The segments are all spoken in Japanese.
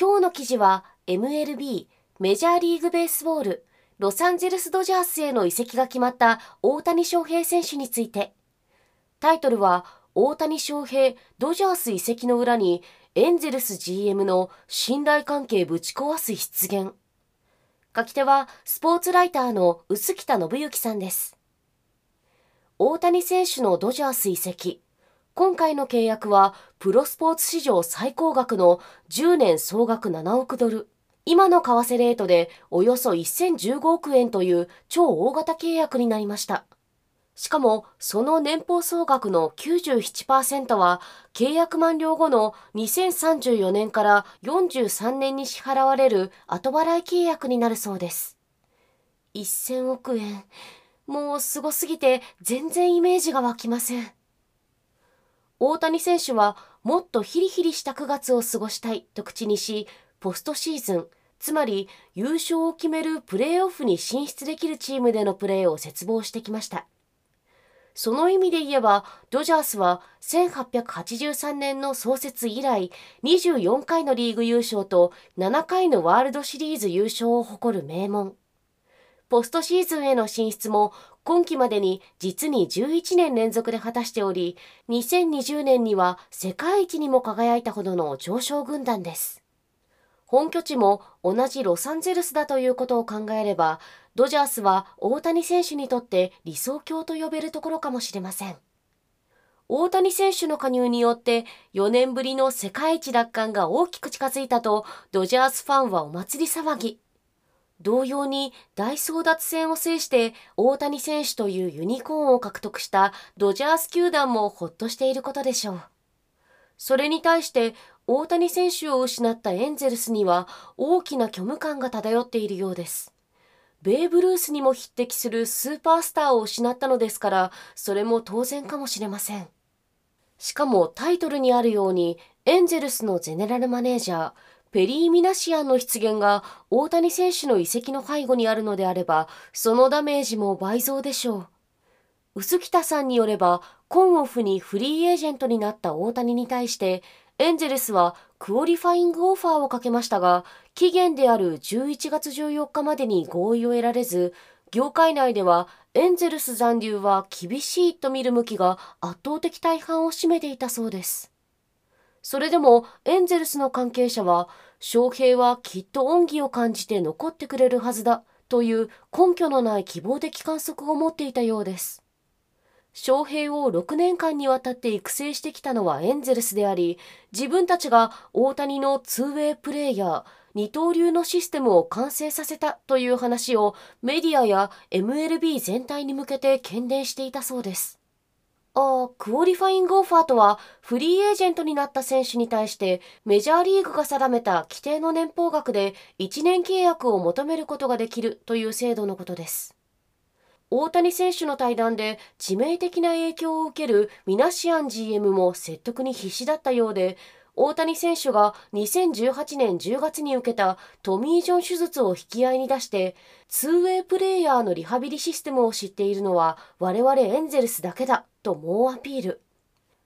今日の記事は MLB メジャーリーグベースボールロサンゼルスドジャースへの移籍が決まった大谷翔平選手について。タイトルは大谷翔平ドジャース移籍の裏にエンゼルス GM の信頼関係ぶち壊す出現書き手はスポーツライターの臼北信之さんです。大谷選手のドジャース移籍。今回の契約はプロスポーツ史上最高額の10年総額7億ドル今の為替レートでおよそ1015億円という超大型契約になりましたしかも、その年俸総額の97%は、契約満了後の2034年から43年に支払われる後払い契約になるそうです。1000億円。もうすごすぎて全然イメージが湧きません。大谷選手はもっとヒリヒリした9月を過ごしたいと口にし、ポストシーズン、つまり優勝を決めるプレーオフに進出できるチームでのプレーを切望してきました。その意味で言えば、ドジャースは1883年の創設以来、24回のリーグ優勝と7回のワールドシリーズ優勝を誇る名門。ポストシーズンへの進出も今季までに実に11年連続で果たしており、2020年には世界一にも輝いたほどの上昇軍団です。本拠地も同じロサンゼルスだということを考えれば、ドジャースは大谷選手にとって理想郷と呼べるところかもしれません。大谷選手の加入によって4年ぶりの世界一奪還が大きく近づいたとドジャースファンはお祭り騒ぎ。同様に大争奪戦を制して大谷選手というユニコーンを獲得したドジャース球団もほっとしていることでしょう。それに対して大谷選手を失ったエンゼルスには大きな虚無感が漂っているようです。ベーブ・ルースにも匹敵するスーパースターを失ったのですから、それも当然かもしれません。しかもタイトルにあるように、エンゼルスのゼネラルマネージャー、ペリー・ミナシアンの出現が大谷選手の移籍の背後にあるのであれば、そのダメージも倍増でしょう。薄北さんによれば、コンオフにフリーエージェントになった大谷に対して、エンゼルスはクオリファイングオファーをかけましたが、期限である11月14日までに合意を得られず、業界内ではエンゼルス残留は厳しいと見る向きが圧倒的大半を占めていたそうです。それでもエンゼルスの関係者は、翔平はきっと恩義を感じて残ってくれるはずだという根拠のない希望的観測を持っていたようです。翔平を6年間にわたって育成してきたのはエンゼルスであり、自分たちが大谷のツーウェイプレーヤー、二刀流のシステムを完成させたという話をメディアや MLB 全体に向けて喧伝していたそうです。ああ、クオリファイングオファーとは、フリーエージェントになった選手に対してメジャーリーグが定めた規定の年俸額で1年契約を求めることができるという制度のことです。大谷選手の対談で致命的な影響を受けるミナシアン GM も説得に必死だったようで、大谷選手が2018年10月に受けたトミー・ジョン手術を引き合いに出して、ツーウェイプレーヤーのリハビリシステムを知っているのは我々エンゼルスだけだと猛アピール。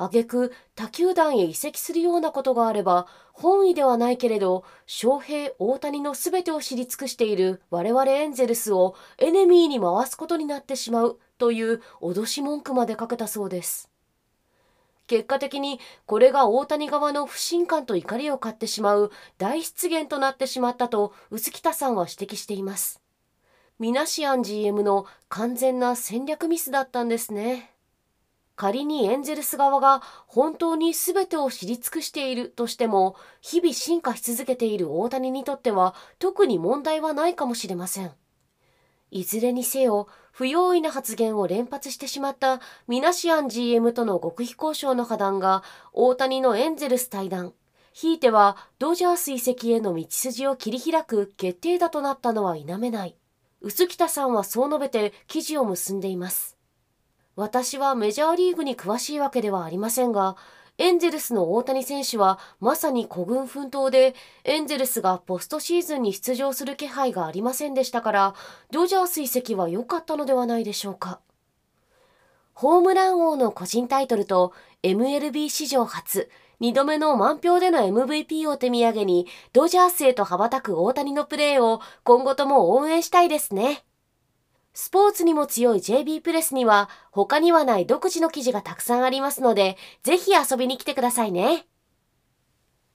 挙句他球団へ移籍するようなことがあれば本意ではないけれど翔平大谷の全てを知り尽くしている我々エンゼルスをエネミーに回すことになってしまうという脅し文句までかけたそうです結果的にこれが大谷側の不信感と怒りを買ってしまう大失言となってしまったと臼北さんは指摘していますミナシアン GM の完全な戦略ミスだったんですね仮にエンゼルス側が本当に全てを知り尽くしているとしても、日々進化し続けている大谷にとっては特に問題はないかもしれません。いずれにせよ、不用意な発言を連発してしまったミナシアン GM との極秘交渉の破談が大谷のエンゼルス対談、ひいてはドジャース移籍への道筋を切り開く決定打となったのは否めない。薄北さんはそう述べて記事を結んでいます。私はメジャーリーグに詳しいわけではありませんが、エンゼルスの大谷選手はまさに孤軍奮闘で、エンゼルスがポストシーズンに出場する気配がありませんでしたから、ドジャース移籍は良かったのではないでしょうか。ホームラン王の個人タイトルと MLB 史上初、2度目の満票での MVP を手土産に、ドジャースへと羽ばたく大谷のプレーを今後とも応援したいですね。スポーツにも強い JB プレスには他にはない独自の記事がたくさんありますので、ぜひ遊びに来てくださいね。